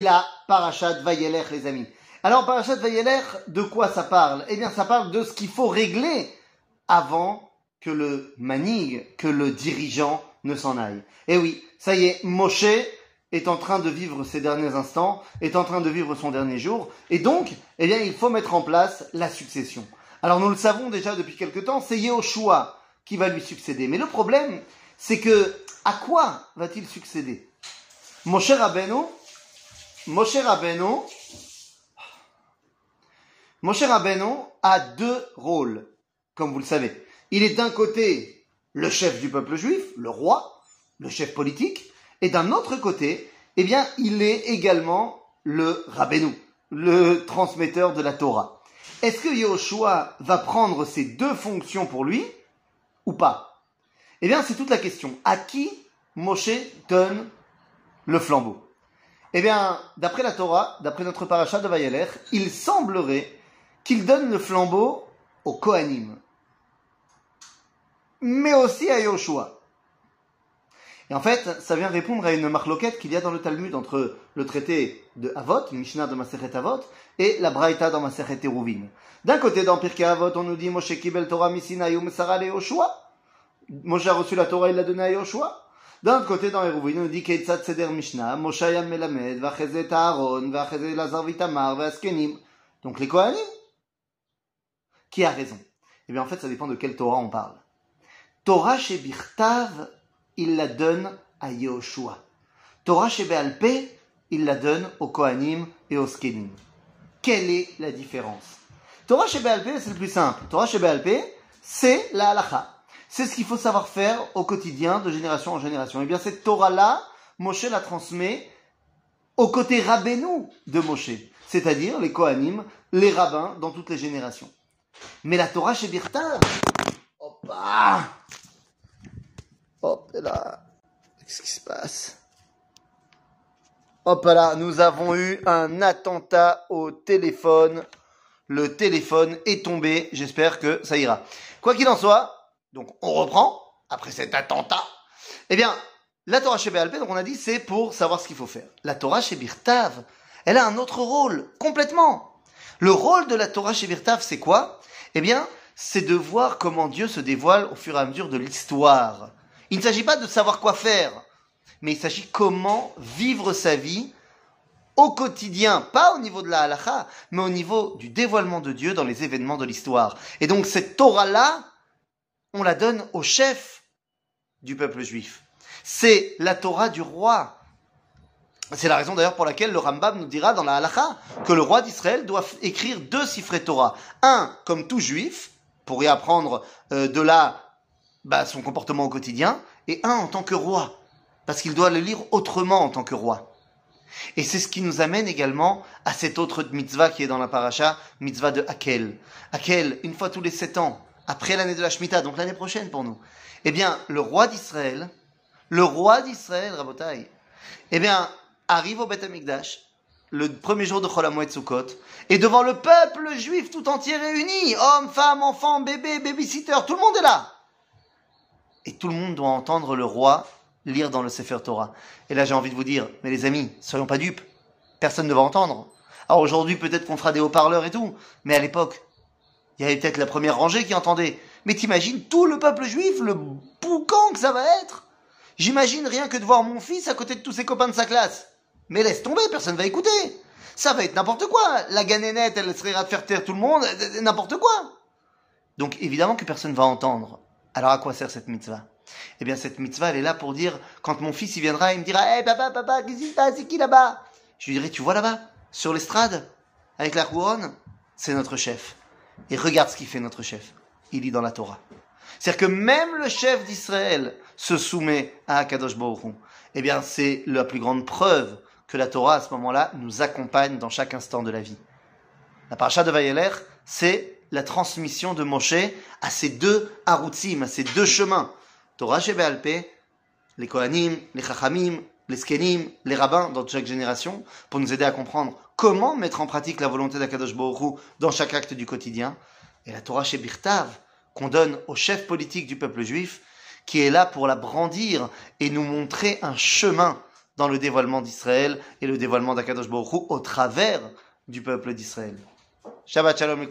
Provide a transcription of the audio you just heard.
la parachat Vayelech, les amis. Alors, parachat Vayelech, de quoi ça parle? Eh bien, ça parle de ce qu'il faut régler avant que le manig, que le dirigeant ne s'en aille. Et oui, ça y est, Moshe est en train de vivre ses derniers instants, est en train de vivre son dernier jour, et donc, eh bien, il faut mettre en place la succession. Alors, nous le savons déjà depuis quelque temps, c'est Yehoshua qui va lui succéder. Mais le problème, c'est que, à quoi va-t-il succéder? Moshe Rabbeinu, Moshe Rabbeinu, Moshe a deux rôles, comme vous le savez. Il est d'un côté le chef du peuple juif, le roi, le chef politique, et d'un autre côté, eh il est également le Rabbeinu, le transmetteur de la Torah. Est-ce que Yahushua va prendre ces deux fonctions pour lui ou pas? Eh bien, c'est toute la question. À qui Moshe donne le flambeau? Eh bien, d'après la Torah, d'après notre paracha de Vayeler, il semblerait qu'il donne le flambeau au Kohanim, mais aussi à Yoshua. Et en fait, ça vient répondre à une marloquette qu'il y a dans le Talmud entre le traité de Avot, Mishnah de Maseret Avot, et la Braïta dans Maseret Eruvin. D'un côté, dans Pirkei Avot, on nous dit Moshe Kibel Torah Misinaï ou Mesara le Yoshua. Moshe a reçu la Torah, il l'a donnée à Yoshua. D'un autre côté, dans Eruvin, on nous dit Keitzat Seder Mishnah, Moshe Yam Melamed, Vachezet Aaron, Vachezet Lazar Vitamar, Vaskenim. Donc les Kohanim. Qui a raison? Eh bien, en fait, ça dépend de quelle Torah on parle. Torah chez Birtav, il la donne à Yehoshua. Torah chez Be'alpe, il la donne aux Kohanim et aux Skenim. Quelle est la différence? Torah chez Be'alpe, c'est le plus simple. Torah chez Be'alpe, c'est la halacha. C'est ce qu'il faut savoir faire au quotidien, de génération en génération. Et bien, cette Torah-là, Moshe la transmet au côté rabbénou de Moshe, c'est-à-dire les Kohanim, les rabbins dans toutes les générations. Mais la Torah chez Birtav, hop là, hop là, qu'est-ce qui se passe? Hop là, nous avons eu un attentat au téléphone. Le téléphone est tombé, j'espère que ça ira. Quoi qu'il en soit, donc on reprend, après cet attentat, eh bien, la Torah chez Béalpé, donc on a dit, c'est pour savoir ce qu'il faut faire. La Torah chez Birtav, elle a un autre rôle, complètement. Le rôle de la Torah chez Birtav, c'est quoi? Eh bien, c'est de voir comment Dieu se dévoile au fur et à mesure de l'histoire. Il ne s'agit pas de savoir quoi faire, mais il s'agit comment vivre sa vie au quotidien, pas au niveau de la halakha, mais au niveau du dévoilement de Dieu dans les événements de l'histoire. Et donc cette Torah-là, on la donne au chef du peuple juif. C'est la Torah du roi. C'est la raison d'ailleurs pour laquelle le Rambam nous dira dans la halakha que le roi d'Israël doit écrire deux siffrés Torah. Un, comme tout juif, pour y apprendre euh, de là bah, son comportement au quotidien, et un en tant que roi, parce qu'il doit le lire autrement en tant que roi. Et c'est ce qui nous amène également à cette autre mitzvah qui est dans la paracha, mitzvah de Hakel. Hakel, une fois tous les sept ans, après l'année de la Shemitah, donc l'année prochaine pour nous, eh bien, le roi d'Israël, le roi d'Israël, Rabotai, eh bien, arrive au Beth Amikdash, le premier jour de Cholamoet Sukkot, et devant le peuple juif tout entier réuni, hommes, femmes, enfants, bébés, babysitter, tout le monde est là. Et tout le monde doit entendre le roi lire dans le Sefer Torah. Et là, j'ai envie de vous dire, mais les amis, soyons pas dupes. Personne ne va entendre. Alors aujourd'hui, peut-être qu'on fera des haut-parleurs et tout, mais à l'époque, il y avait peut-être la première rangée qui entendait. Mais t'imagines tout le peuple juif, le boucan que ça va être? J'imagine rien que de voir mon fils à côté de tous ses copains de sa classe. Mais laisse tomber, personne va écouter. Ça va être n'importe quoi. La ganénette, elle serait de faire taire tout le monde, n'importe quoi. Donc évidemment que personne va entendre. Alors à quoi sert cette mitzvah? Eh bien cette mitzvah, elle est là pour dire, quand mon fils il viendra, il me dira, hé papa, papa, qu'est-ce qui se C'est qui là-bas? Je lui dirai, tu vois là-bas, sur l'estrade, avec la couronne, c'est notre chef. Et regarde ce qu'il fait notre chef. Il lit dans la Torah. C'est-à-dire que même le chef d'Israël se soumet à Akadosh Baruch. Eh bien, c'est la plus grande preuve que la Torah, à ce moment-là, nous accompagne dans chaque instant de la vie. La paracha de Vayeler, c'est la transmission de Moshe à ces deux arutzim, à ces deux chemins. Torah chez les Kohanim, les Chachamim, les Skenim, les rabbins dans chaque génération, pour nous aider à comprendre comment mettre en pratique la volonté d'Akadosh Hu dans chaque acte du quotidien. Et la Torah chez Birtav, qu'on donne au chef politique du peuple juif, qui est là pour la brandir et nous montrer un chemin dans le dévoilement d'Israël et le dévoilement d'Akadosh Hu au travers du peuple d'Israël. Shabbat Shalom et.